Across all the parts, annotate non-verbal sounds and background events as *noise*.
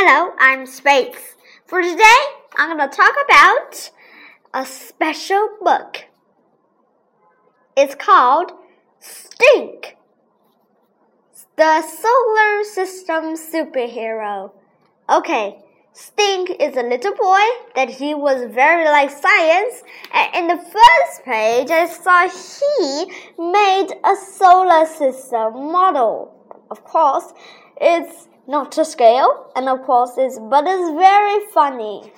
Hello, I'm Space. For today, I'm going to talk about a special book. It's called Stink, the Solar System Superhero. Okay, Stink is a little boy that he was very like science. And in the first page, I saw he made a solar system model. Of course, it's not to scale, and of course, it's but it's very funny.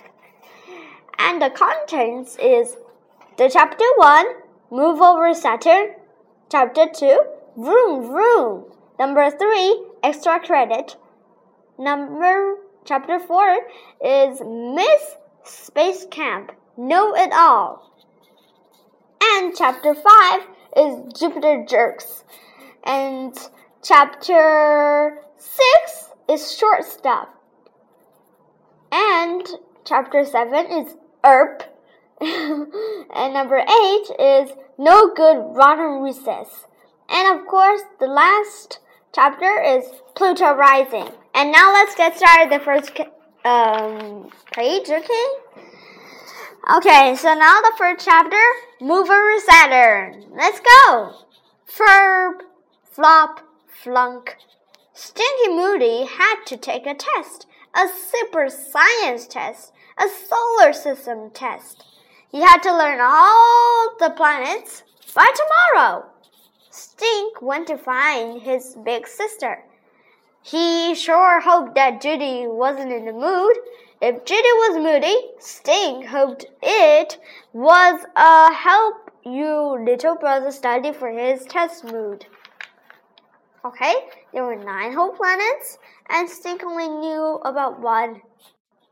And the contents is the chapter one, move over Saturn. Chapter two, vroom vroom. Number three, extra credit. Number chapter four is Miss Space Camp. Know it all. And chapter five is Jupiter Jerks. And chapter six is short stuff. And chapter 7 is ERP. *laughs* and number 8 is No Good Rotten Recess. And of course, the last chapter is Pluto Rising. And now let's get started the first um, page, okay? Okay, so now the first chapter, move over Saturn. Let's go. Ferb, flop, flunk, Stinky Moody had to take a test, a super science test, a solar system test. He had to learn all the planets by tomorrow. Stink went to find his big sister. He sure hoped that Judy wasn't in the mood. If Judy was moody, Stink hoped it was a help you little brother study for his test mood. Okay, there were nine whole planets, and Stink only knew about one.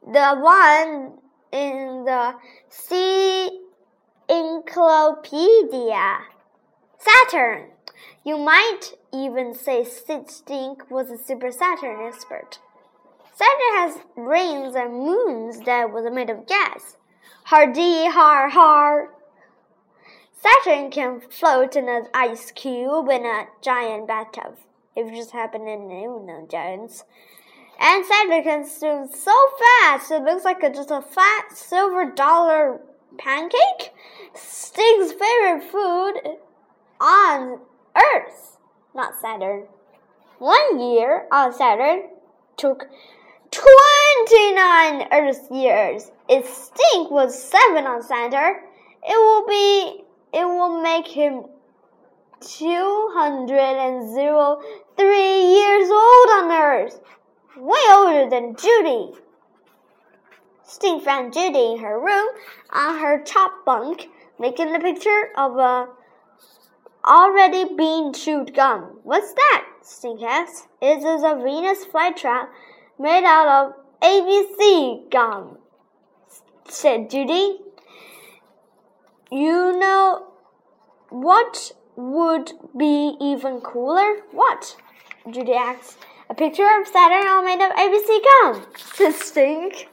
The one in the Sea Encyclopedia. Saturn. You might even say Stink was a super Saturn expert. Saturn has rings and moons that was made of gas. Hardy har har. Saturn can float in an ice cube in a giant bathtub. If it just happened in you know giants. And Saturn can swim so fast it looks like a, just a flat silver dollar pancake. Stink's favorite food on Earth, not Saturn. One year on Saturn took 29 Earth years. If Stink was 7 on Saturn, it will be it will make him two hundred and zero three years old on Earth, way older than Judy. Stink found Judy in her room on her top bunk, making a picture of a already being chewed gum. What's that? Stink asked. It is a Venus flytrap made out of ABC gum, said Judy. You know what would be even cooler? What? Judy asked. A picture of Saturn all made of ABC gum, said Stink.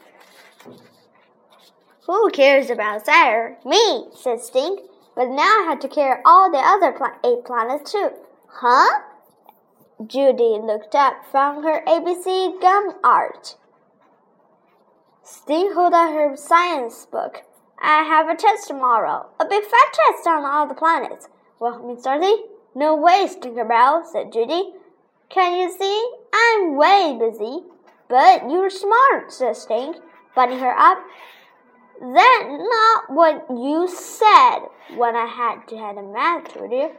Who cares about Saturn? Me, said Stink. But now I had to carry all the other pla eight planets too. Huh? Judy looked up from her ABC gum art. Stink held out her science book. I have a test tomorrow, a big fat test on all the planets. Well, Miss Dorothy? No way, Tinkerbell, said Judy. Can you see? I'm way busy. But you're smart, said Stink, butting her up. That's not what you said when I had to have a math tutor.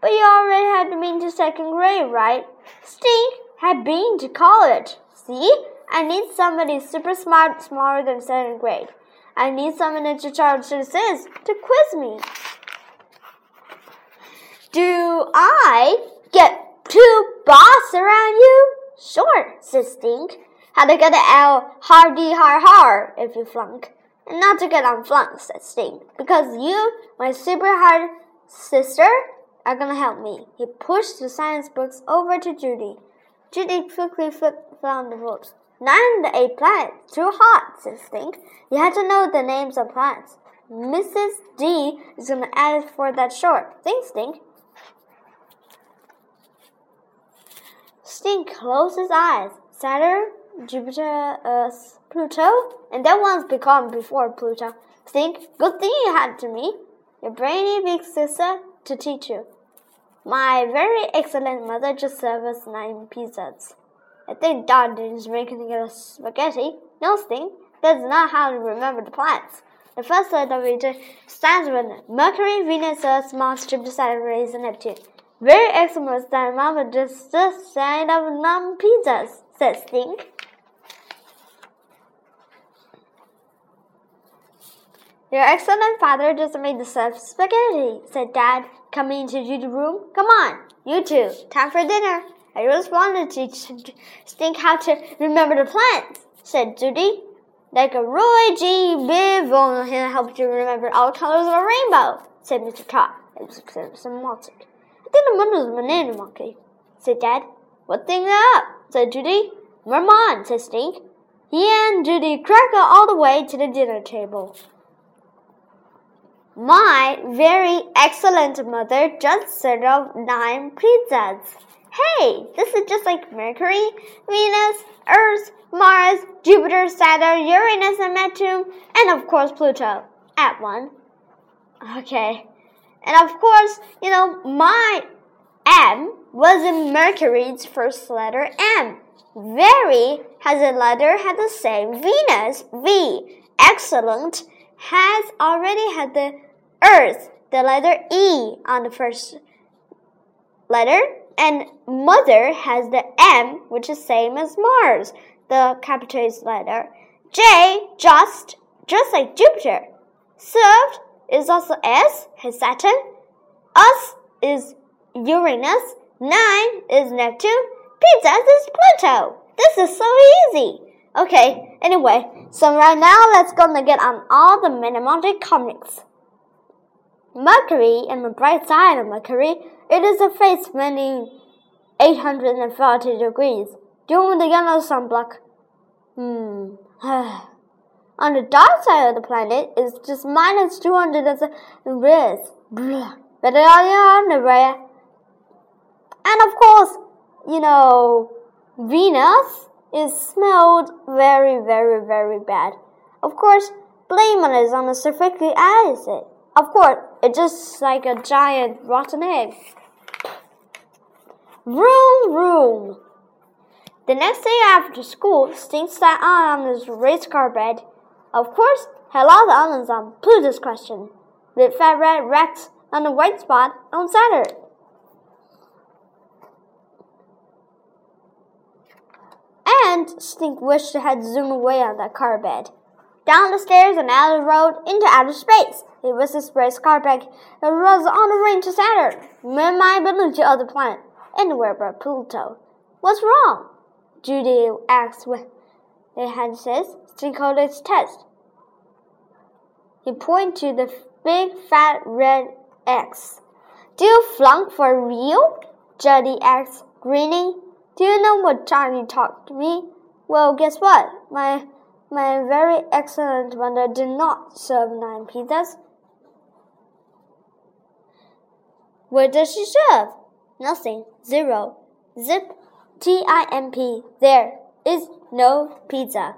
But you already had been to second grade, right? Stink had been to college. See? I need somebody super smart, smarter than second grade. I need someone in charge this to quiz me. Do I get two boss around you? Sure, says Stink. How to get the L hardy har har if you flunk. And not to get on said Stink. Because you, my super hard sister, are gonna help me. He pushed the science books over to Judy. Judy quickly flipped down the books. Nine the eight planets. Too hot, said Stink. You had to know the names of planets. Mrs. D is gonna add it for that short. Thanks, Stink. Stink closed his eyes. Saturn Jupiter, uh, Earth, Pluto, and that one's become before Pluto. Think, good thing you had to me, your brainy big sister, to teach you. My very excellent mother just served us nine pizzas. I think Dad is making a spaghetti. No, Stink, that's not how to remember the planets. The first letter of it stands with Mercury, Venus, Earth, Mars, Jupiter, Saturn, and Neptune. Very excellent that Mama just side of nine pizzas, said Stink. Your excellent father just made the stuffed spaghetti, said Dad, coming into Judy's room. Come on, you two, time for dinner. I just wanted to teach Stink how to remember the plants, said Judy. Like a Roy G. Biv him helped you remember all colors of a rainbow, said Mr. Tot. It was semantic. I was a banana monkey, said Dad. What thing up? said Judy. Merman, said Stink. He and Judy cracked all the way to the dinner table. My very excellent mother just served nine pizzas. Hey, this is just like Mercury, Venus, Earth, Mars, Jupiter, Saturn, Uranus, and Neptune, and of course Pluto at one. Okay. And of course, you know, my M was in Mercury's first letter M. Very has a letter had the same Venus V. Excellent has already had the Earth, the letter E on the first letter, and Mother has the M, which is same as Mars, the capitalized letter. J, just, just like Jupiter. Served is also S, has Saturn. Us is Uranus. Nine is Neptune. Pizza is Pluto. This is so easy. Okay, anyway, so right now let's gonna get on all the mnemonic comics. Mercury and the bright side of Mercury, it is a face spinning 840 degrees, doing the yellow sunblock. Hmm. On the dark side of the planet it's just minus 200 degrees. But on the way. And of course, you know, Venus is smelled very, very, very bad. Of course, blame on it on the sulfuric acid. Of course, it's just like a giant rotten egg. Room, room. The next day after school, Stink sat on his race car bed. Of course, had lots of on Pluto's question. With fat red Rex and the white spot on Saturn. And Stink wished he had zoomed away on that car bed. Down the stairs and out the road into outer space. It was a space car back that was on the way to Saturn. Men might belong to other planet, anywhere but Pluto. What's wrong? Judy asked when they had says Stink test. He pointed to the big fat red X. Do you flunk for real? Judy asked, grinning. Do you know what you talked to me? Well, guess what? My my very excellent mother did not serve nine pizzas. What does she serve? Nothing. Zero. Zip. T I M P. There is no pizza.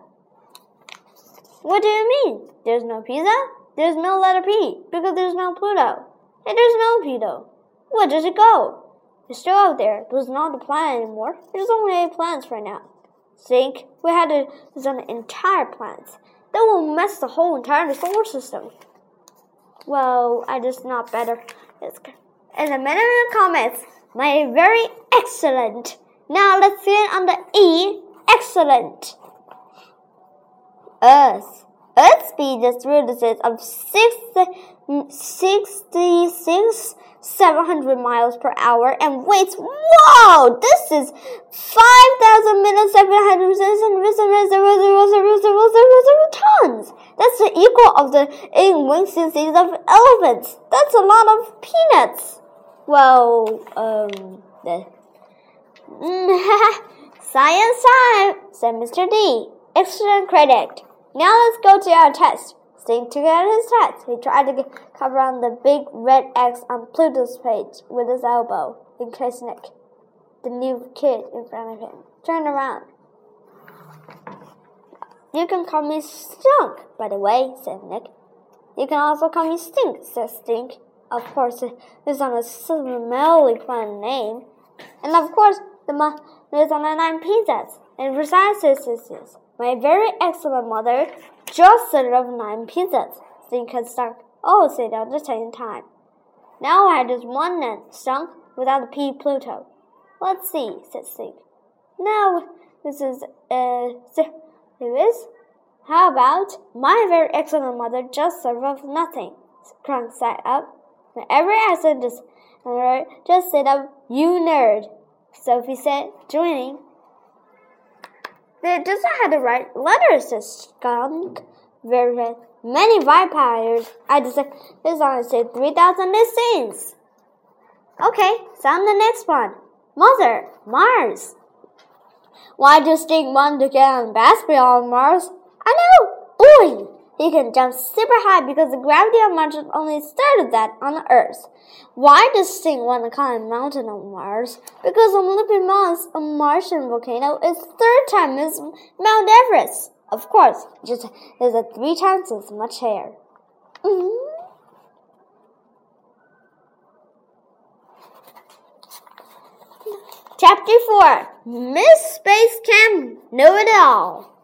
What do you mean? There's no pizza? There's no letter P because there's no Pluto. And there's no Pluto. Where does it go? It's still out there. It was not a planet anymore. There's only eight planets right now. Think we had to design entire planets. That will mess the whole entire solar system. Well, I just not better. In the of comments, my very excellent. Now let's get on the E. Excellent. Earth. Earth speed is radius of 66 700 miles per hour and weighs, whoa, this is 5,000 minutes, 700 tons. That's the equal of the eight wing species of elephants. That's a lot of peanuts. Well, um, the, *laughs* science time, said Mr. D. Excellent credit. Now let's go to our test. Stink took out his test. He tried to cover on the big red X on Pluto's page with his elbow in case Nick, the new kid in front of him, turned around. You can call me Stunk, by the way, said Nick. You can also call me Stink, said Stink. Of course, it's on a smelly plant name. And of course, the mother is on the nine pizzas. And this is my very excellent mother just served nine pizzas. Stink and Stunk all said at the same time. Now I just one and Stunk without the P Pluto. Let's see, said Stink. Now, this is, uh, who is? How about my very excellent mother just served nothing? Crunk sat up. My Every answer just, just sit up, you nerd. Sophie said, joining. They doesn't have the right letters, said Skunk. Very many vampires. I just this one said 3,000 scenes. Okay, so on the next one. Mother, Mars. Why do you think one to get on basketball on Mars? I know, He can jump super high because the gravity of Mars only started that on Earth. Why does Stink want to climb a mountain on Mars? Because Olympus Mons, a Martian volcano, is third time as Mount Everest. Of course, just there's a three times as much hair. Mm -hmm. Chapter 4 Miss Space Camp Know It All.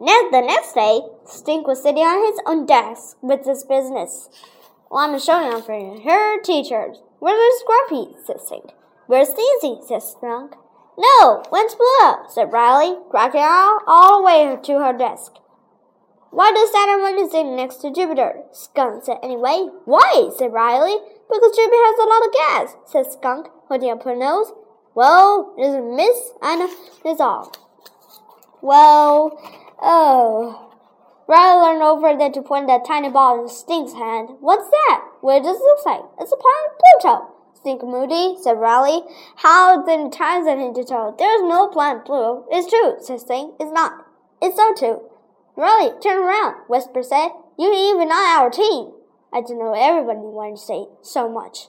Now, the next day, Stink was sitting on his own desk with his business. Well, I'm showing off for her teachers. Where's the Grumpy? said Stink. Where's Sneezy? said Skunk. No, when's Blue? said Riley, cracking out all the way to her desk. Why does Saturn want to sit next to Jupiter? Skunk said anyway. Why? said Riley. Because Jupiter has a lot of gas, said Skunk, holding up her nose. Well, is a miss and it's all. Well, oh. Riley leaned over there to point that tiny ball in Stink's hand. What's that? What does it look like? It's a planet Pluto. Stink Moody, said Riley. How then times it into tell? There's no planet Pluto. It's true, said Stink. It's not. It's so true. Riley, turn around, Whisper said. You're even on our team. I didn't know everybody wanted to say so much.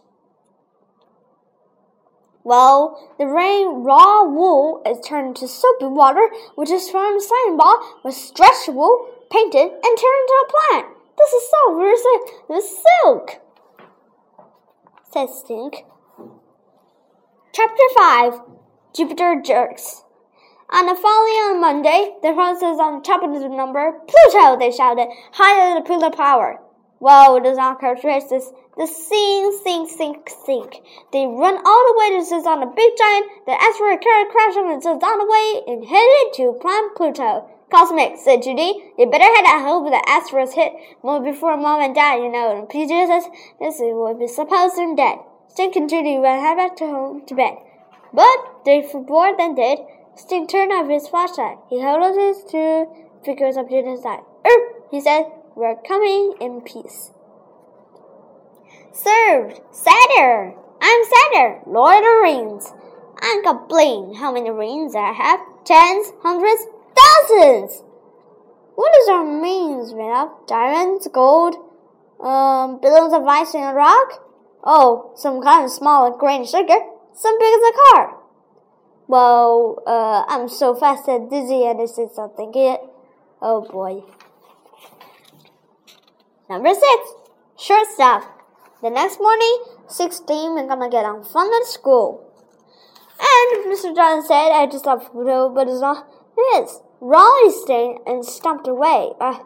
Well, the rain raw wool is turned into soapy water, which is from slime ball, was stretched wool, painted, and turned into a plant. This is so versus the silk, says Stink. Chapter 5 Jupiter Jerks. On the following Monday, the horses on top of the number, Pluto, they shouted, higher the Pluto power. Well, it is not characteristics the sink, sink, sink, sink. They run all the way to sit on a big giant. The asteroid carrier crashed on sits on the way and headed to planet Pluto. Cosmic, said Judy. You better head out home with the asteroids hit more before mom and dad, you know. And PJ says this would be supposed to be dead. Stink and Judy went head back to home to bed. But they more than dead. Stink turned off his flashlight. He held his two figures up to his side. Er, he said, we're coming in peace. Served. Satyr. I'm Satyr, Lord of Rings. I got bling how many rings I have. Tens, hundreds, thousands. What does that mean, of? Diamonds, gold, um, billions of ice in a rock? Oh, some kind of small grain of sugar. Some big as a car. Well, uh, I'm so fast and dizzy and this is something it. Oh boy. Number six, short stuff. The next morning, 16 are gonna get on fun at school. And Mr. John said, I just love Pluto, but it's not his. Raleigh stayed and stomped away. Uh,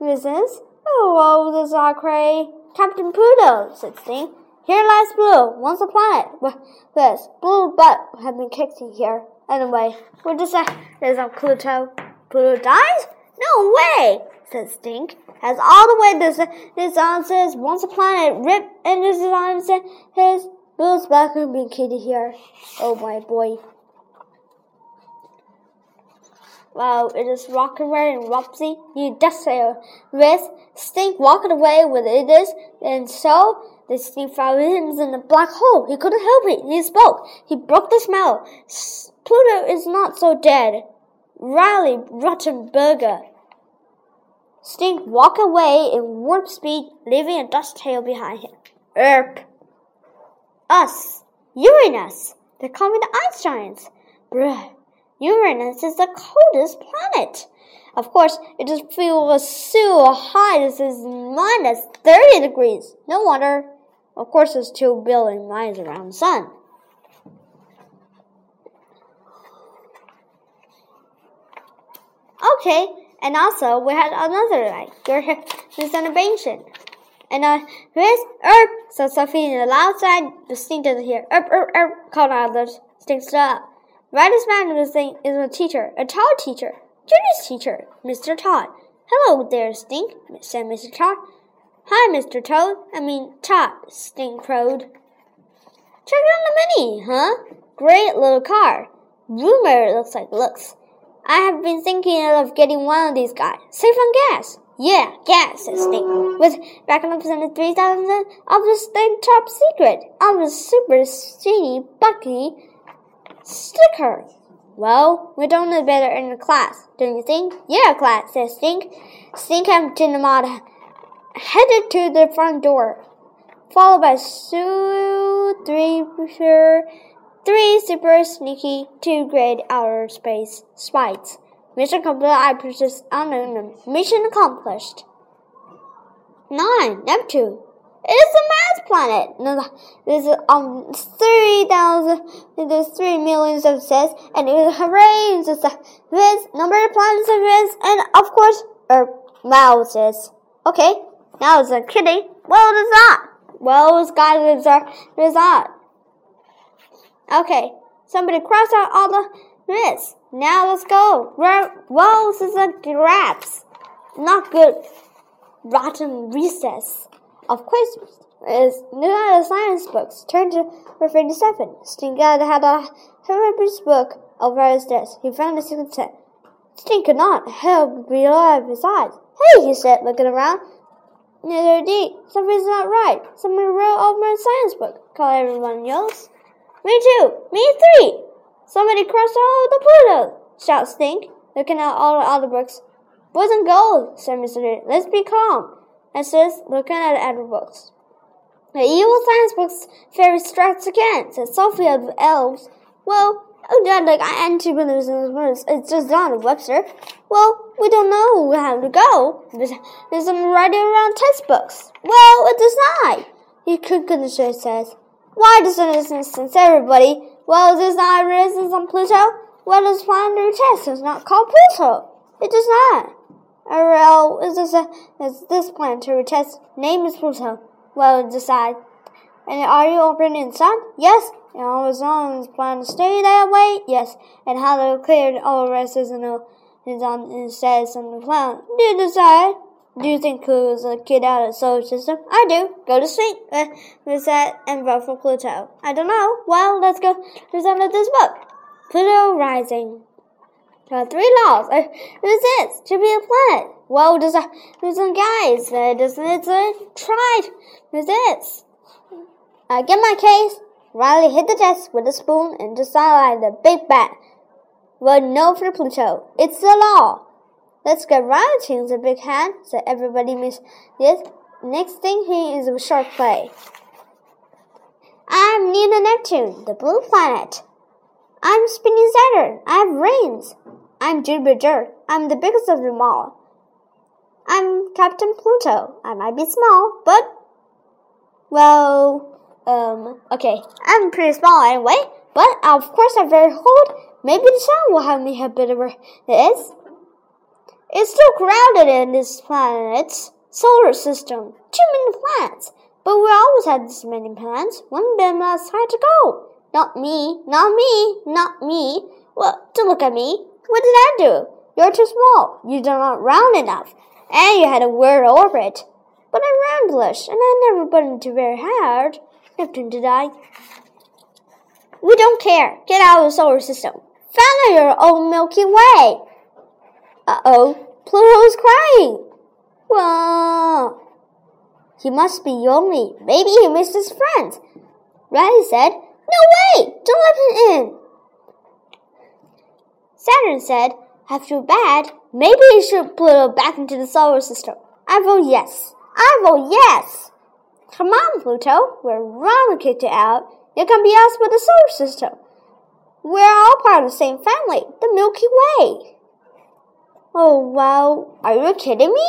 this? Oh, this is cray. Captain Pluto, said Stink. Here lies Blue, once a planet. Well, this blue butt had been kicked in here. Anyway, what does there's on Pluto? Pluto dies? No way, Stink as all the way this this answers once a planet rip and this answer his Bill's back and being kitty here. Oh my boy. Wow, it is Rockaway and Robsy. You despair with Stink walking away with it is and so the Stink found him in the black hole. He couldn't help it. He spoke. He broke the smell. Pluto is not so dead. Riley Rottenberger. Stink walk away in warp speed, leaving a dust tail behind him. Erp. Us. Uranus. They call me the ice giants. Bruh. Uranus is the coldest planet. Of course, it just feels so hot. This is minus 30 degrees. No wonder. Of course, it's 2 billion miles around the sun. Okay, and also we had another light. An invention. And uh, here's Erp. So Sophie in the loud side, the stink doesn't hear. Erp, erp, erp, called others. Stinks up. Right as man is a teacher, a tall teacher. Junior's teacher, Mr. Todd. Hello there, Stink, said Mr. Todd. Hi, Mr. Toad. I mean, Todd, Stink crowed. Check out the Mini, huh? Great little car. Rumor looks like looks. I have been thinking of getting one of these guys. Save on gas. Yeah, gas, said Stink. With backing up to 3000 of the Stink top secret of the super steamy Bucky sticker. Well, we don't know better in the class, don't you think? Yeah, class, says Stink. Stink and Tinamada headed to the front door, followed by Sue, three, three super sneaky, two grade outer space spies. Mission complete, I purchased unknown. Mission accomplished. 9. Neptune. It is a Mars planet. There's um three thousand. There's three millions of says, and it was. It's there's number of planets rains, and of course, er, mouses. Okay, now it's a kidding. Well, it's not. Well, it's got it is not. Okay, somebody cross out all the this. Now let's go. Well, this is a grabs. Not good. Rotten recess. Of course, is new science books. Turn to page 57. Stinkad had a horrendous book over his desk. He found a second set. Stink could not help be alive besides. Hey, he said, looking around. Neither did. Something's not right. Someone wrote over my science book. Call everyone yells. Me too. Me three. Somebody crossed all the Pluto. shouts Stink, looking at all the other books. Boys and gold, said Mr. Let's be calm and says, looking at the other books. The evil science books fairy strikes again, said Sophie of the elves. Well, oh dad, like I am two believers in words. It's just Donna Webster. Well, we don't know how to go. There's, some writing around textbooks. Well, it does not. He goodness says. Why does it instance everybody? Well, does not resistance on Pluto. What does planetary test? It's not called Pluto. It does not. Ariel, is this a is this planetary test? Name is Pluto. Well, decide. And are you opening sun? Yes. And all as long as plan to stay that way? Yes. And how to clear all rest is on is on it on the plan. Do you decide? Do you think Pluto's a kid out of the solar system? I do. Go to sleep. Uh, that and vote for Pluto? I don't know. Well, let's go to some of this book. Pluto rising. There are three laws. Uh, this to be a planet. Well, a, there's some guys. Uh, doesn't it uh, tried? this? Uh, get my case. Riley hit the desk with a spoon and like the big bat. Well, no for Pluto. It's the law. Let's get Riley the big hand, said everybody miss this. Next thing he is a shark play. I'm Nina Neptune, the blue planet. I'm spinning Saturn. I have rings. I'm Jupiter. I'm the biggest of them all. I'm Captain Pluto. I might be small, but well, um, okay. I'm pretty small anyway, but of course I'm very cold. Maybe the sun will help me a bit of this. It's still crowded in this planet's solar system. Too many planets. But we always had this many planets. One of them has had to go. Not me, not me, not me. Well, don't look at me. What did I do? You're too small. You're not round enough. And you had a weird orbit. But I'm roundlish, and I never buttoned too very hard. Neptune did I. We don't care. Get out of the solar system. Follow your own Milky Way. Uh-oh. Pluto's crying. Well, he must be lonely. Maybe he missed his friends. Riley said, no way! Don't let him in! Saturn said, I feel bad. Maybe you should Pluto back into the solar system. I vote yes. I vote yes! Come on, Pluto. We're wrong kicked it out. You can be us with the solar system. We're all part of the same family, the Milky Way. Oh, well, are you kidding me?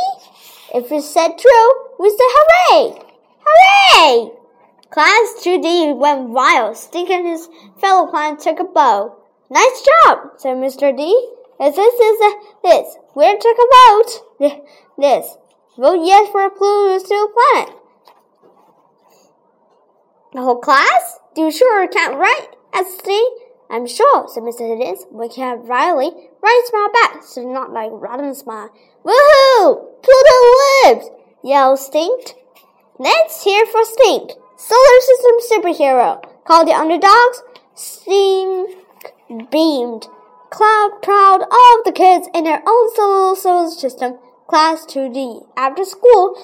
If you said true, we say hooray! Hooray! Class 2D went wild. Stink and his fellow clown took a bow. Nice job, said Mr. D. If this is a, this, we're took a vote. This. Vote yes for Pluto planet. The whole class? Do you sure can't write? asked Steve. I'm sure, said Mr. Higgins. We can have Riley write smile back, so not like rotten smile. Woohoo! Pluto lives! yelled Stink. Let's hear for Stink. Solar System superhero. Called the underdogs. Stink beamed. Cloud proud of the kids in their own solar system. Class 2D. After school,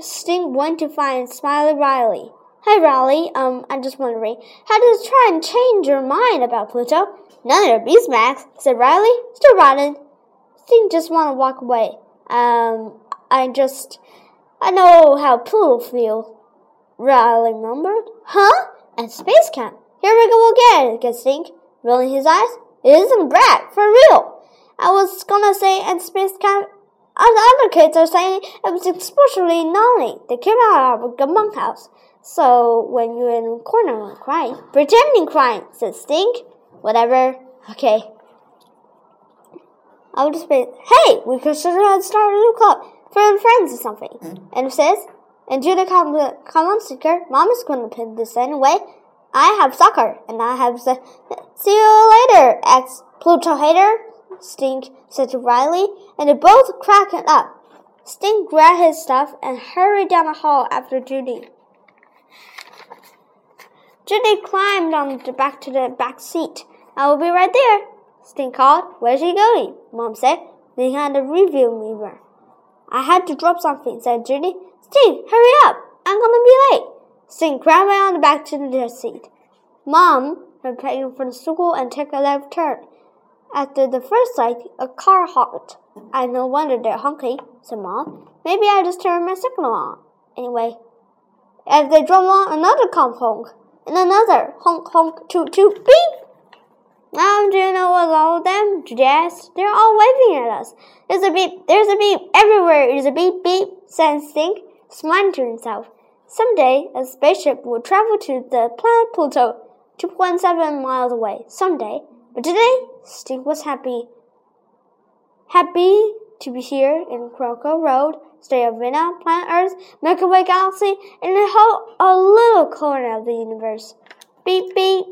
Stink went to find Smiley Riley. Hey Riley, um, I'm just wondering, how does try and change your mind about Pluto? None of your beeswax, said Riley, still rotten. Stink just want to walk away. Um, I just, I know how Pluto feels. Riley murmured. Huh? And space camp. Here we go again, said Stink, rolling his eyes. It isn't Brad, for real. I was gonna say and space camp All the other kids are saying it was especially naughty. They came out of the bunkhouse. So when you're in a corner crying, pretending crying, said Stink. Whatever. Okay. I will just be, hey, we could start a new club for friends or something. And it says, and Judah come, come on, Stinker. Mom is going to put this anyway. I have soccer, and I have the, see you later, ex Pluto hater. Stink said to Riley, and they both cracked up. Stink grabbed his stuff and hurried down the hall after Judy. Judy climbed on the back to the back seat. I will be right there. Stink called. Where's he going? Mom said. They had a review mirror. I had to drop something, said Judy. Stink, hurry up. I'm gonna be late. Stink grabbed on the back to the seat. Mom, for the school and took a left turn. After the first sight, a car honked. I no wonder they're honking, said Mom. Maybe I just turned my signal on. Anyway, as they drove on, another car honk and another honk honk toot toot beep. Now do you know what's all of them? Yes, they're all waving at us. There's a beep, there's a beep, everywhere is a beep beep, said Stink, smiling to himself. Someday a spaceship will travel to the planet Pluto, 2.7 miles away. Someday. But today, Stink was happy. Happy to be here in Croaker Road, State of Vienna, Planet Earth, Milky Way Galaxy, and a whole a little corner of the universe. Beep beep.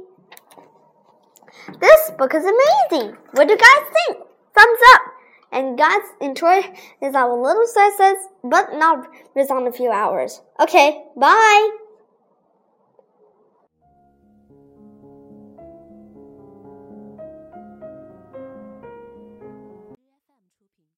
This book is amazing. What do you guys think? Thumbs up. And guys, enjoy this our little success, but not on a few hours. Okay, bye.